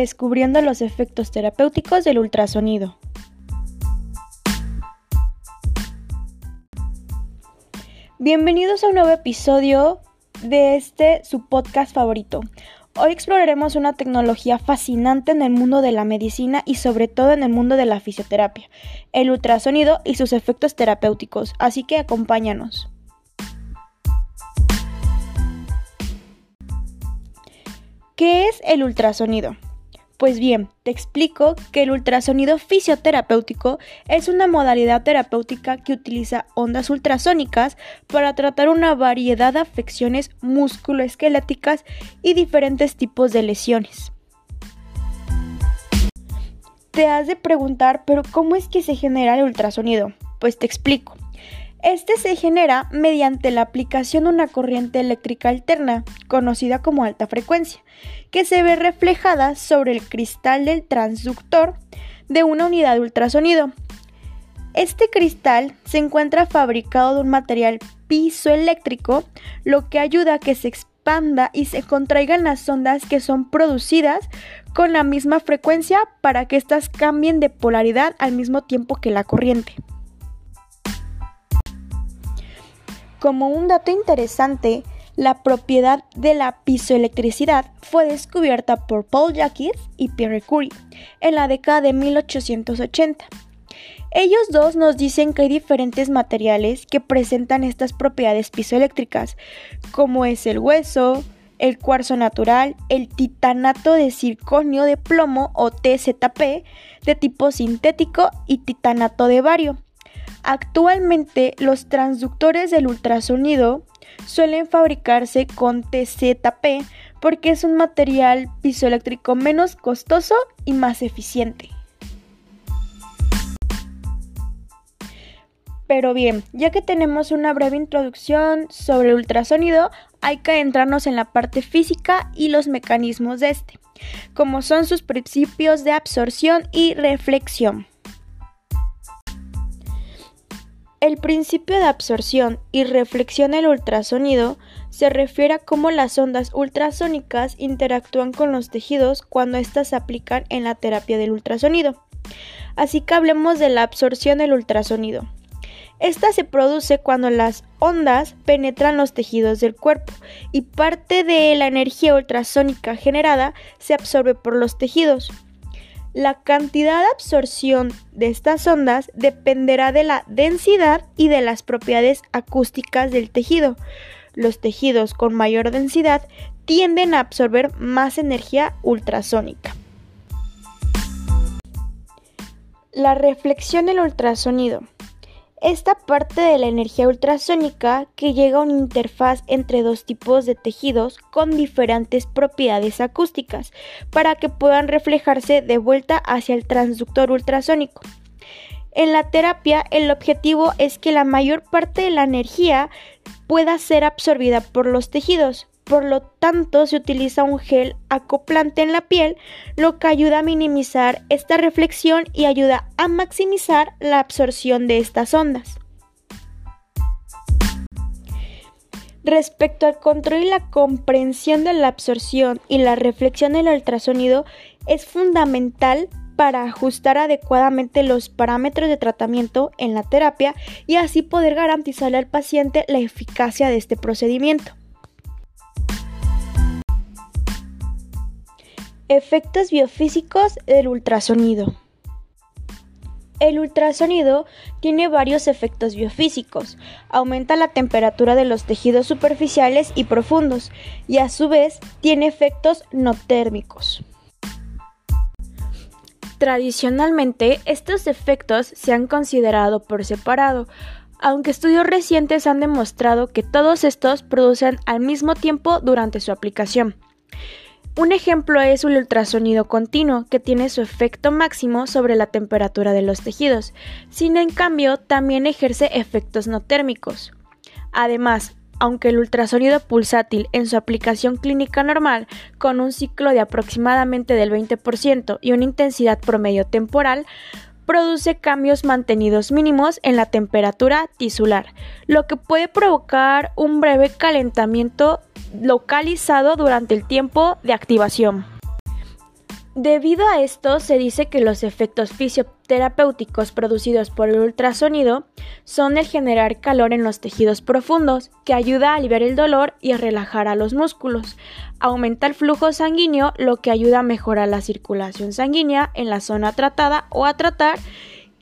descubriendo los efectos terapéuticos del ultrasonido. Bienvenidos a un nuevo episodio de este su podcast favorito. Hoy exploraremos una tecnología fascinante en el mundo de la medicina y sobre todo en el mundo de la fisioterapia, el ultrasonido y sus efectos terapéuticos, así que acompáñanos. ¿Qué es el ultrasonido? Pues bien, te explico que el ultrasonido fisioterapéutico es una modalidad terapéutica que utiliza ondas ultrasónicas para tratar una variedad de afecciones musculoesqueléticas y diferentes tipos de lesiones. Te has de preguntar, pero ¿cómo es que se genera el ultrasonido? Pues te explico. Este se genera mediante la aplicación de una corriente eléctrica alterna, conocida como alta frecuencia, que se ve reflejada sobre el cristal del transductor de una unidad de ultrasonido. Este cristal se encuentra fabricado de un material pisoeléctrico, lo que ayuda a que se expanda y se contraigan las ondas que son producidas con la misma frecuencia para que éstas cambien de polaridad al mismo tiempo que la corriente. Como un dato interesante, la propiedad de la pisoelectricidad fue descubierta por Paul Jacques y Pierre Curie en la década de 1880. Ellos dos nos dicen que hay diferentes materiales que presentan estas propiedades pisoeléctricas, como es el hueso, el cuarzo natural, el titanato de circonio de plomo o TZP de tipo sintético y titanato de bario. Actualmente los transductores del ultrasonido suelen fabricarse con TZP porque es un material pisoeléctrico menos costoso y más eficiente. Pero bien, ya que tenemos una breve introducción sobre el ultrasonido, hay que adentrarnos en la parte física y los mecanismos de este, como son sus principios de absorción y reflexión. El principio de absorción y reflexión del ultrasonido se refiere a cómo las ondas ultrasónicas interactúan con los tejidos cuando éstas se aplican en la terapia del ultrasonido. Así que hablemos de la absorción del ultrasonido. Esta se produce cuando las ondas penetran los tejidos del cuerpo y parte de la energía ultrasónica generada se absorbe por los tejidos. La cantidad de absorción de estas ondas dependerá de la densidad y de las propiedades acústicas del tejido. Los tejidos con mayor densidad tienden a absorber más energía ultrasónica. La reflexión del ultrasonido. Esta parte de la energía ultrasónica que llega a una interfaz entre dos tipos de tejidos con diferentes propiedades acústicas para que puedan reflejarse de vuelta hacia el transductor ultrasónico. En la terapia el objetivo es que la mayor parte de la energía pueda ser absorbida por los tejidos, por lo tanto se utiliza un gel acoplante en la piel, lo que ayuda a minimizar esta reflexión y ayuda a maximizar la absorción de estas ondas. Respecto al control y la comprensión de la absorción y la reflexión del ultrasonido, es fundamental para ajustar adecuadamente los parámetros de tratamiento en la terapia y así poder garantizarle al paciente la eficacia de este procedimiento. Efectos biofísicos del ultrasonido. El ultrasonido tiene varios efectos biofísicos. Aumenta la temperatura de los tejidos superficiales y profundos y a su vez tiene efectos no térmicos. Tradicionalmente, estos efectos se han considerado por separado, aunque estudios recientes han demostrado que todos estos producen al mismo tiempo durante su aplicación. Un ejemplo es el ultrasonido continuo, que tiene su efecto máximo sobre la temperatura de los tejidos, sin en cambio también ejerce efectos no térmicos. Además, aunque el ultrasonido pulsátil en su aplicación clínica normal, con un ciclo de aproximadamente del 20% y una intensidad promedio temporal, produce cambios mantenidos mínimos en la temperatura tisular, lo que puede provocar un breve calentamiento localizado durante el tiempo de activación. Debido a esto, se dice que los efectos fisioterapéuticos producidos por el ultrasonido son el generar calor en los tejidos profundos, que ayuda a aliviar el dolor y a relajar a los músculos. Aumenta el flujo sanguíneo, lo que ayuda a mejorar la circulación sanguínea en la zona tratada o a tratar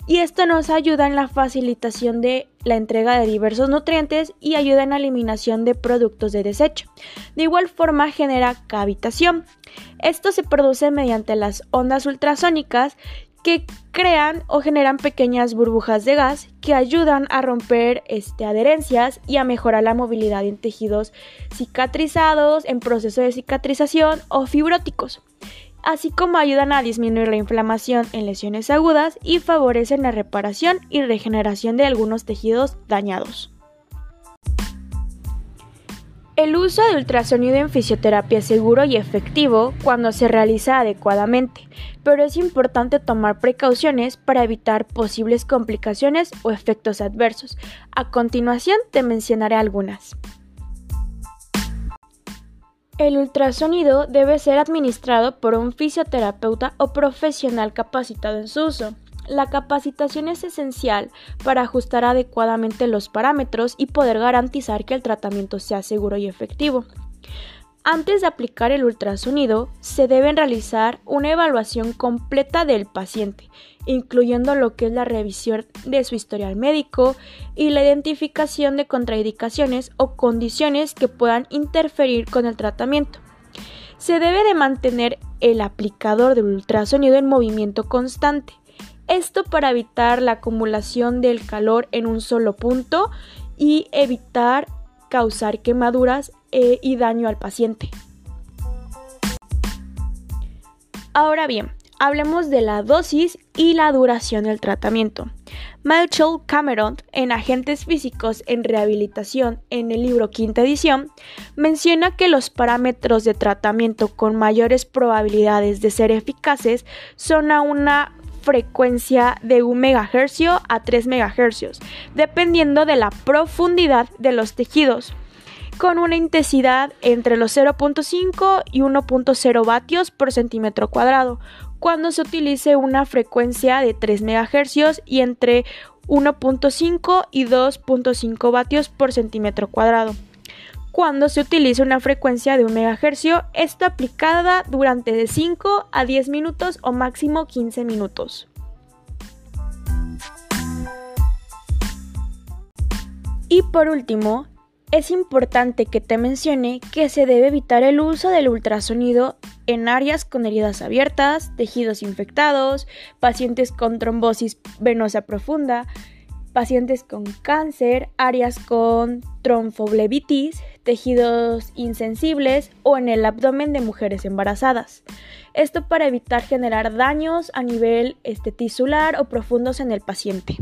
y esto nos ayuda en la facilitación de la entrega de diversos nutrientes y ayuda en la eliminación de productos de desecho. De igual forma genera cavitación. Esto se produce mediante las ondas ultrasónicas que crean o generan pequeñas burbujas de gas que ayudan a romper este, adherencias y a mejorar la movilidad en tejidos cicatrizados, en proceso de cicatrización o fibróticos así como ayudan a disminuir la inflamación en lesiones agudas y favorecen la reparación y regeneración de algunos tejidos dañados. El uso de ultrasonido en fisioterapia es seguro y efectivo cuando se realiza adecuadamente, pero es importante tomar precauciones para evitar posibles complicaciones o efectos adversos. A continuación te mencionaré algunas. El ultrasonido debe ser administrado por un fisioterapeuta o profesional capacitado en su uso. La capacitación es esencial para ajustar adecuadamente los parámetros y poder garantizar que el tratamiento sea seguro y efectivo. Antes de aplicar el ultrasonido, se debe realizar una evaluación completa del paciente, incluyendo lo que es la revisión de su historial médico y la identificación de contraindicaciones o condiciones que puedan interferir con el tratamiento. Se debe de mantener el aplicador del ultrasonido en movimiento constante, esto para evitar la acumulación del calor en un solo punto y evitar causar quemaduras eh, y daño al paciente. Ahora bien, hablemos de la dosis y la duración del tratamiento. Michael Cameron, en Agentes Físicos en Rehabilitación, en el libro quinta edición, menciona que los parámetros de tratamiento con mayores probabilidades de ser eficaces son a una frecuencia de 1 MHz a 3 MHz, dependiendo de la profundidad de los tejidos, con una intensidad entre los 0.5 y 1.0 vatios por centímetro cuadrado, cuando se utilice una frecuencia de 3 MHz y entre 1.5 y 2.5 vatios por centímetro cuadrado. Cuando se utiliza una frecuencia de 1 MHz, está aplicada durante de 5 a 10 minutos o máximo 15 minutos. Y por último, es importante que te mencione que se debe evitar el uso del ultrasonido en áreas con heridas abiertas, tejidos infectados, pacientes con trombosis venosa profunda, pacientes con cáncer, áreas con tromfoblebitis, tejidos insensibles o en el abdomen de mujeres embarazadas. Esto para evitar generar daños a nivel este, tisular o profundos en el paciente.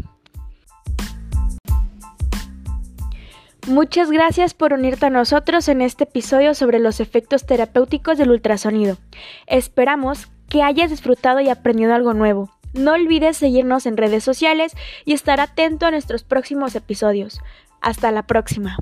Muchas gracias por unirte a nosotros en este episodio sobre los efectos terapéuticos del ultrasonido. Esperamos que hayas disfrutado y aprendido algo nuevo. No olvides seguirnos en redes sociales y estar atento a nuestros próximos episodios. Hasta la próxima.